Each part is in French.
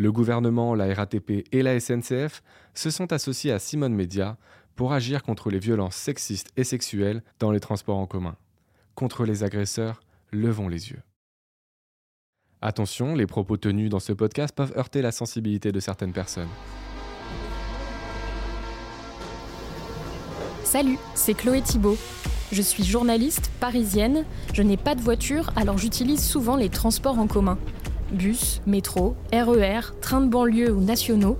Le gouvernement, la RATP et la SNCF se sont associés à Simone Média pour agir contre les violences sexistes et sexuelles dans les transports en commun. Contre les agresseurs, levons les yeux. Attention, les propos tenus dans ce podcast peuvent heurter la sensibilité de certaines personnes. Salut, c'est Chloé Thibault. Je suis journaliste parisienne, je n'ai pas de voiture alors j'utilise souvent les transports en commun. Bus, métro, RER, trains de banlieue ou nationaux.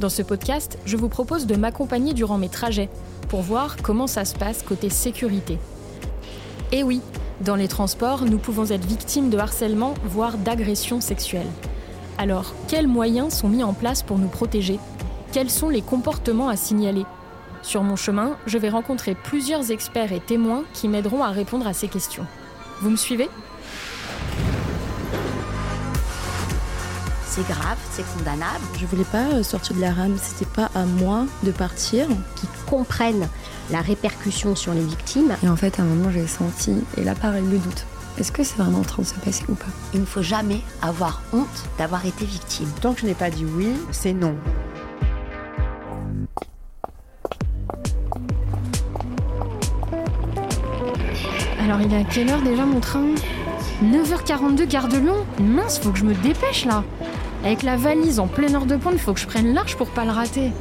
Dans ce podcast, je vous propose de m'accompagner durant mes trajets pour voir comment ça se passe côté sécurité. Et oui, dans les transports, nous pouvons être victimes de harcèlement, voire d'agressions sexuelles. Alors, quels moyens sont mis en place pour nous protéger? Quels sont les comportements à signaler? Sur mon chemin, je vais rencontrer plusieurs experts et témoins qui m'aideront à répondre à ces questions. Vous me suivez? C'est grave, c'est condamnable. Je voulais pas euh, sortir de la rame, c'était pas à moi de partir. Qui comprennent la répercussion sur les victimes. Et en fait, à un moment, j'ai senti, et là, pareil, le doute. Est-ce que c'est vraiment en train de se passer ou pas? Il ne faut jamais avoir honte d'avoir été victime. Tant que je n'ai pas dit oui, c'est non. Alors il est à quelle heure déjà mon train? 9h42 gare de Lyon? Mince, faut que je me dépêche là avec la valise en pleine heure de pointe, il faut que je prenne large pour pas le rater.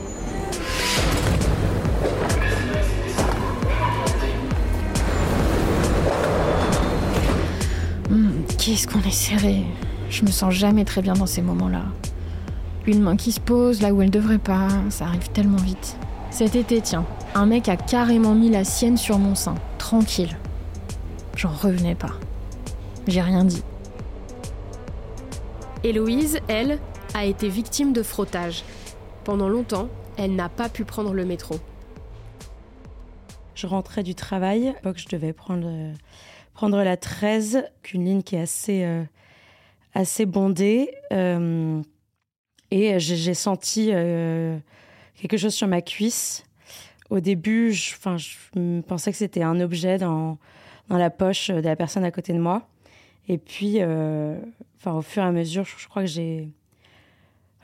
Hmm, qu'est-ce qu'on est serré. Je me sens jamais très bien dans ces moments-là. Une main qui se pose là où elle devrait pas, ça arrive tellement vite. Cet été, tiens, un mec a carrément mis la sienne sur mon sein, tranquille. J'en revenais pas. J'ai rien dit. Héloïse, elle, a été victime de frottage. Pendant longtemps, elle n'a pas pu prendre le métro. Je rentrais du travail, à je devais prendre, prendre la 13, qu'une ligne qui est assez, euh, assez bondée. Euh, et j'ai senti euh, quelque chose sur ma cuisse. Au début, je, je pensais que c'était un objet dans, dans la poche de la personne à côté de moi. Et puis, enfin, au fur et à mesure, je, crois que j'ai,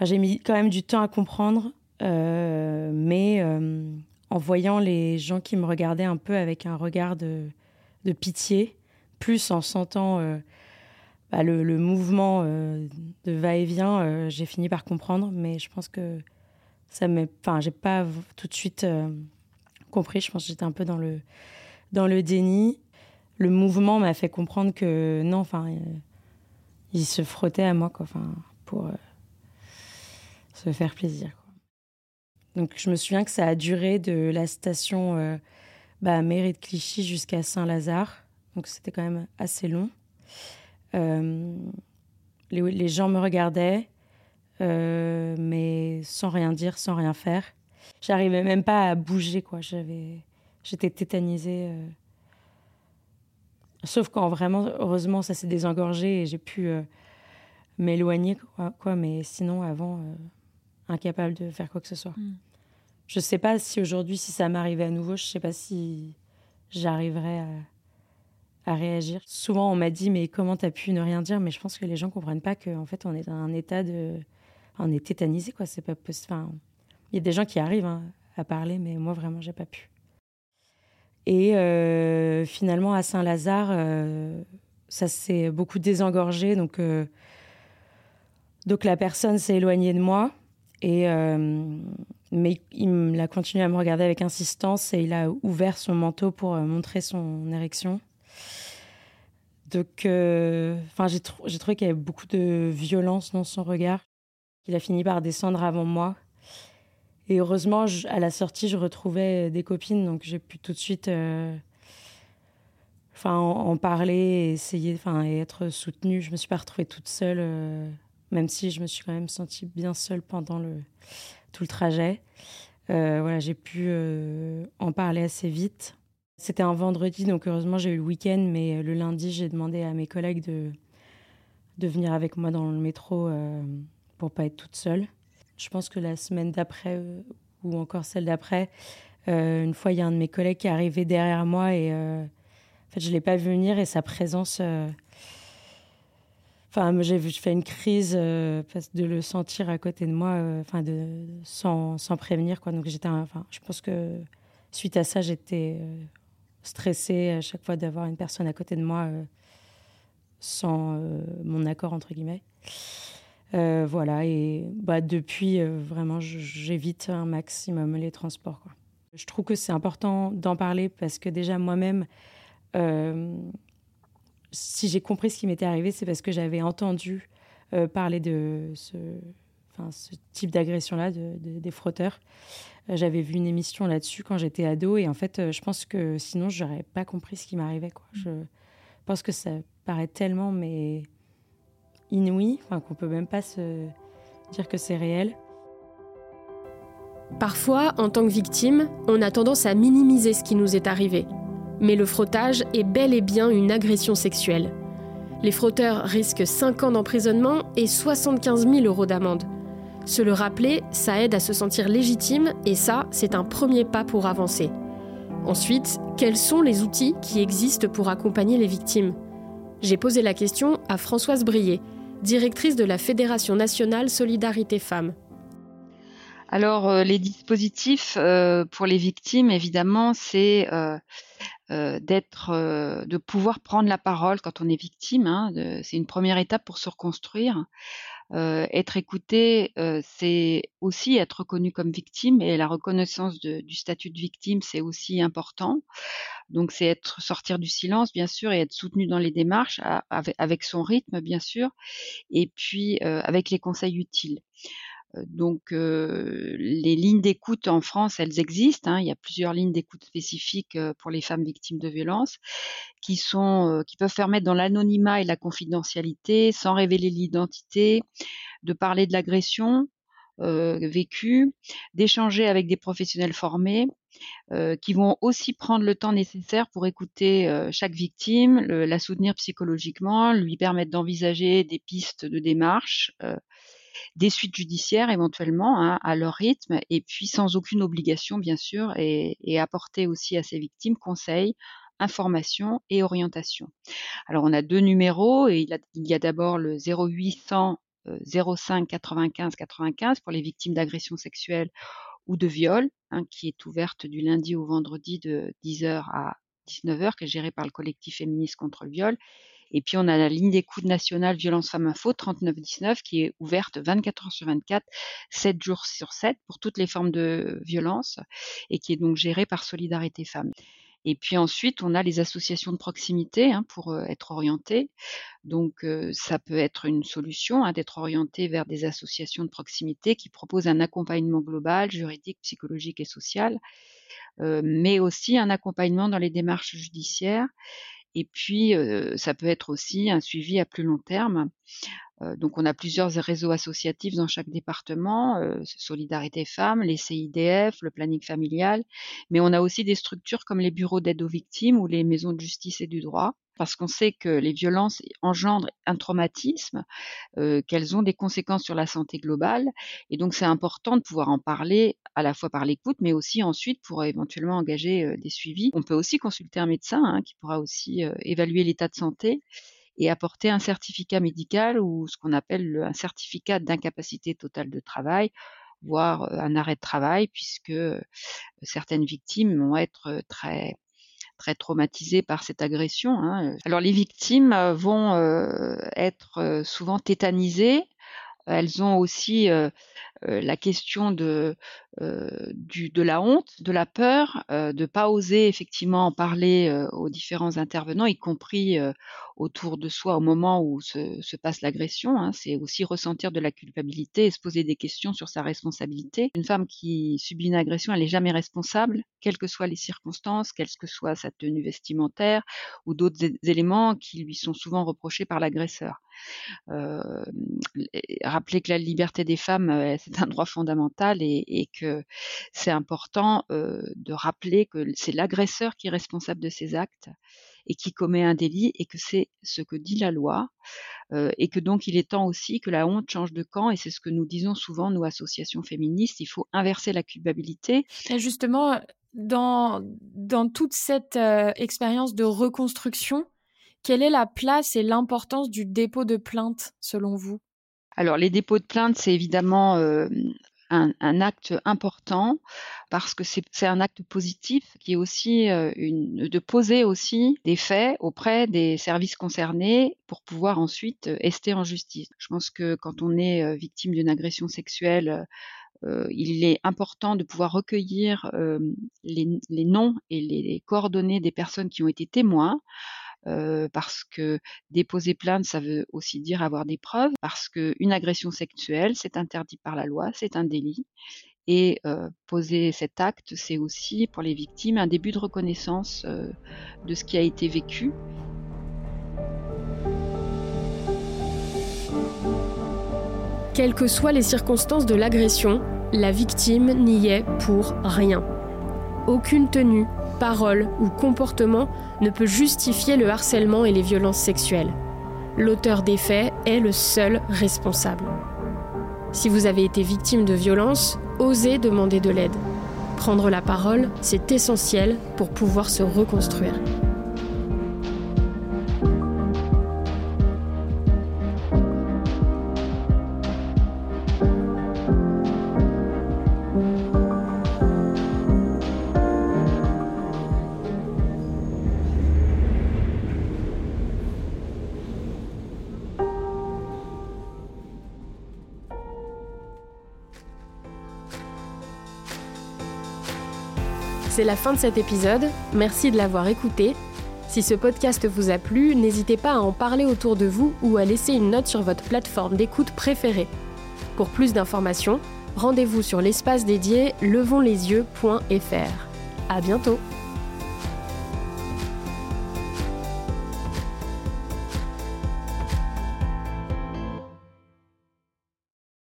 j'ai mis quand même du temps à comprendre, euh, mais euh, en voyant les gens qui me regardaient un peu avec un regard de, pitié, plus en sentant bah, le, le, mouvement de va-et-vient, j'ai fini par comprendre. Mais je pense que ça m'est, enfin, j'ai pas tout de suite compris. Je pense que j'étais un peu dans le dans le déni le mouvement m'a fait comprendre que non, enfin, euh, il se frottait à moi, quoi, enfin, pour euh, se faire plaisir. Donc, je me souviens que ça a duré de la station euh, bah, mairie de Clichy jusqu'à Saint-Lazare. Donc, c'était quand même assez long. les, gens me regardaient, mais sans rien dire, sans rien faire. J'arrivais même pas à bouger, quoi. J'avais, j'étais tétanisée. Sauf quand vraiment, heureusement, ça s'est désengorgé et j'ai pu euh, m'éloigner, quoi, Mais sinon, avant, euh, incapable de faire quoi que ce soit. Mm. Je sais pas si aujourd'hui, si ça m'arrivait à nouveau, je sais pas si j'arriverais à, à, réagir. Souvent, on m'a dit, mais comment tu as pu ne rien dire? Mais je pense que les gens comprennent pas qu'en fait, on est dans un état de. On est tétanisé, quoi. C'est pas possible. Enfin, il y a des gens qui arrivent hein, à parler, mais moi, vraiment, j'ai pas pu. Et euh, finalement, à Saint-Lazare, euh, ça s'est beaucoup désengorgé. Donc, euh, donc la personne s'est éloignée de moi. Et, mais il a continué à me regarder avec insistance et il a ouvert son manteau pour montrer son érection. Donc, enfin, j'ai, trouvé qu'il y avait beaucoup de violence dans son regard. Il a fini par descendre avant moi. Et heureusement, à la sortie, je retrouvais des copines, donc j'ai pu tout de suite euh, en, parler, essayer, et être soutenue. Je me suis pas retrouvée toute seule, euh, même si je me suis quand même sentie bien seule pendant le, tout le trajet. Euh, voilà, j'ai pu en parler assez vite. C'était un vendredi, donc heureusement j'ai eu le week-end, mais le lundi, j'ai demandé à mes collègues de, de venir avec moi dans le métro pour pas être toute seule. Je pense que la semaine d'après euh, ou encore celle d'après, euh, une fois, il y a un de mes collègues qui est arrivé derrière moi et euh, en fait, je ne l'ai pas vu venir et sa présence. Enfin, j'ai fait une crise de le sentir à côté de moi, enfin, de sans, sans, prévenir quoi. Donc j'étais, je pense que suite à ça, j'étais stressée à chaque fois d'avoir une personne à côté de moi sans mon accord entre guillemets. Voilà et bah depuis vraiment, j'évite un maximum les transports. Quoi. Je trouve que c'est important d'en parler parce que déjà moi-même si j'ai compris ce qui m'était arrivé, c'est parce que j'avais entendu euh, parler de ce, type d'agression-là, de, des frotteurs. Euh, j'avais vu une émission là-dessus quand j'étais ado et en fait, euh, je pense que sinon, j'aurais pas compris ce qui m'arrivait. Je pense que ça paraît tellement mais inouï, enfin, qu'on peut même pas se dire que c'est réel. Parfois, en tant que victime, on a tendance à minimiser ce qui nous est arrivé mais le frottage est bel et bien une agression sexuelle. Les frotteurs risquent 5 ans d'emprisonnement et 75 000 euros d'amende. Se le rappeler, ça aide à se sentir légitime et ça, c'est un premier pas pour avancer. Ensuite, quels sont les outils qui existent pour accompagner les victimes? J'ai posé la question à Françoise Brier, directrice de la Fédération nationale Solidarité Femmes. Alors, euh, les dispositifs euh, pour les victimes, évidemment, c'est euh, d'être, de pouvoir prendre la parole quand on est victime. Hein, c'est une première étape pour se reconstruire. être écouté, c'est aussi être reconnu comme victime et la reconnaissance du statut de victime, c'est aussi important. Donc, c'est être sortir du silence, bien sûr, et être soutenu dans les démarches avec, son rythme, bien sûr, et puis avec les conseils utiles. Donc, les lignes d'écoute en France, elles existent. Hein. Il y a plusieurs lignes d'écoute spécifiques pour les femmes victimes de violences qui peuvent permettre dans l'anonymat et la confidentialité, sans révéler l'identité, de parler de l'agression vécue, d'échanger avec des professionnels formés, qui vont aussi prendre le temps nécessaire pour écouter chaque victime, la soutenir psychologiquement, lui permettre d'envisager des pistes de démarche des suites judiciaires éventuellement hein, à leur rythme et puis sans aucune obligation bien sûr et, apporter aussi à ces victimes conseils, information et orientation. Alors on a deux numéros et il, y a d'abord le 0800 05 95 95 pour les victimes d'agressions sexuelles ou de viol, hein, qui est ouverte du lundi au vendredi de 10h à 19h, qui est gérée par le collectif féministe contre le viol. Et puis on a la ligne d'écoute nationale Violence Femmes Info 3919 qui est ouverte 24 heures sur 24, 7 jours sur 7 pour toutes les formes de violence et qui est donc gérée par Solidarité Femmes. Et puis ensuite, on a les associations de proximité hein, pour euh, être orienté. Donc, euh, ça peut être une solution hein, d'être orienté vers des associations de proximité qui proposent un accompagnement global, juridique, psychologique et social, euh, mais aussi un accompagnement dans les démarches judiciaires et puis, ça peut être aussi un suivi à plus long terme. Donc, on a plusieurs réseaux associatifs dans chaque département, Solidarité Femmes, les CIDF, le planning familial, mais on a aussi des structures comme les bureaux d'aide aux victimes ou les maisons de justice et du droit parce qu'on sait que les violences engendrent un traumatisme, euh, qu'elles ont des conséquences sur la santé globale, et donc c'est important de pouvoir en parler à la fois par l'écoute, mais aussi ensuite pour éventuellement engager euh, des suivis. On peut aussi consulter un médecin hein, qui pourra aussi euh, évaluer l'état de santé et apporter un certificat médical ou ce qu'on appelle un certificat d'incapacité totale de travail voire un arrêt de travail, puisque certaines victimes vont être très très traumatisées par cette agression. Hein. Alors les victimes euh, vont euh, être euh, souvent tétanisées. Elles ont aussi la question de, du, de la honte, de la peur, de pas oser effectivement en parler aux différents intervenants, y compris autour de soi au moment où se, passe l'agression. Hein. C'est aussi ressentir de la culpabilité et se poser des questions sur sa responsabilité. Une femme qui subit une agression, elle n'est jamais responsable, quelles que soient les circonstances, quelle que soit sa tenue vestimentaire ou d'autres éléments qui lui sont souvent reprochés par l'agresseur. Euh, rappeler que la liberté des femmes, euh, c'est un droit fondamental et, que c'est important euh, de rappeler que c'est l'agresseur qui est responsable de ses actes et qui commet un délit et que c'est ce que dit la loi et que donc il est temps aussi que la honte change de camp et c'est ce que nous disons souvent nous associations féministes, il faut inverser la culpabilité. justement, dans, dans toute cette expérience de reconstruction, Quelle est la place et l'importance du dépôt de plainte selon vous? Alors les dépôts de plainte, c'est évidemment euh, un, acte important parce que c'est un acte positif qui est aussi euh, une, de poser aussi des faits auprès des services concernés pour pouvoir ensuite euh, ester en justice. Je pense que quand on est victime d'une agression sexuelle, il est important de pouvoir recueillir les, noms et les, coordonnées des personnes qui ont été témoins parce que déposer plainte, ça veut aussi dire avoir des preuves, parce qu'une agression sexuelle, c'est interdit par la loi, c'est un délit. Et poser cet acte, c'est aussi pour les victimes un début de reconnaissance de ce qui a été vécu. Quelles que soient les circonstances de l'agression, la victime n'y est pour rien. Aucune tenue, parole ou comportement ne peut justifier le harcèlement et les violences sexuelles. L'auteur des faits est le seul responsable. Si vous avez été victime de violences, osez demander de l'aide. Prendre la parole, c'est essentiel pour pouvoir se reconstruire. C'est la fin de cet épisode, merci de l'avoir écouté. Si ce podcast vous a plu, n'hésitez pas à en parler autour de vous ou à laisser une note sur votre plateforme d'écoute préférée. Pour plus d'informations, rendez-vous sur l'espace dédié levonslesieux.fr. À bientôt!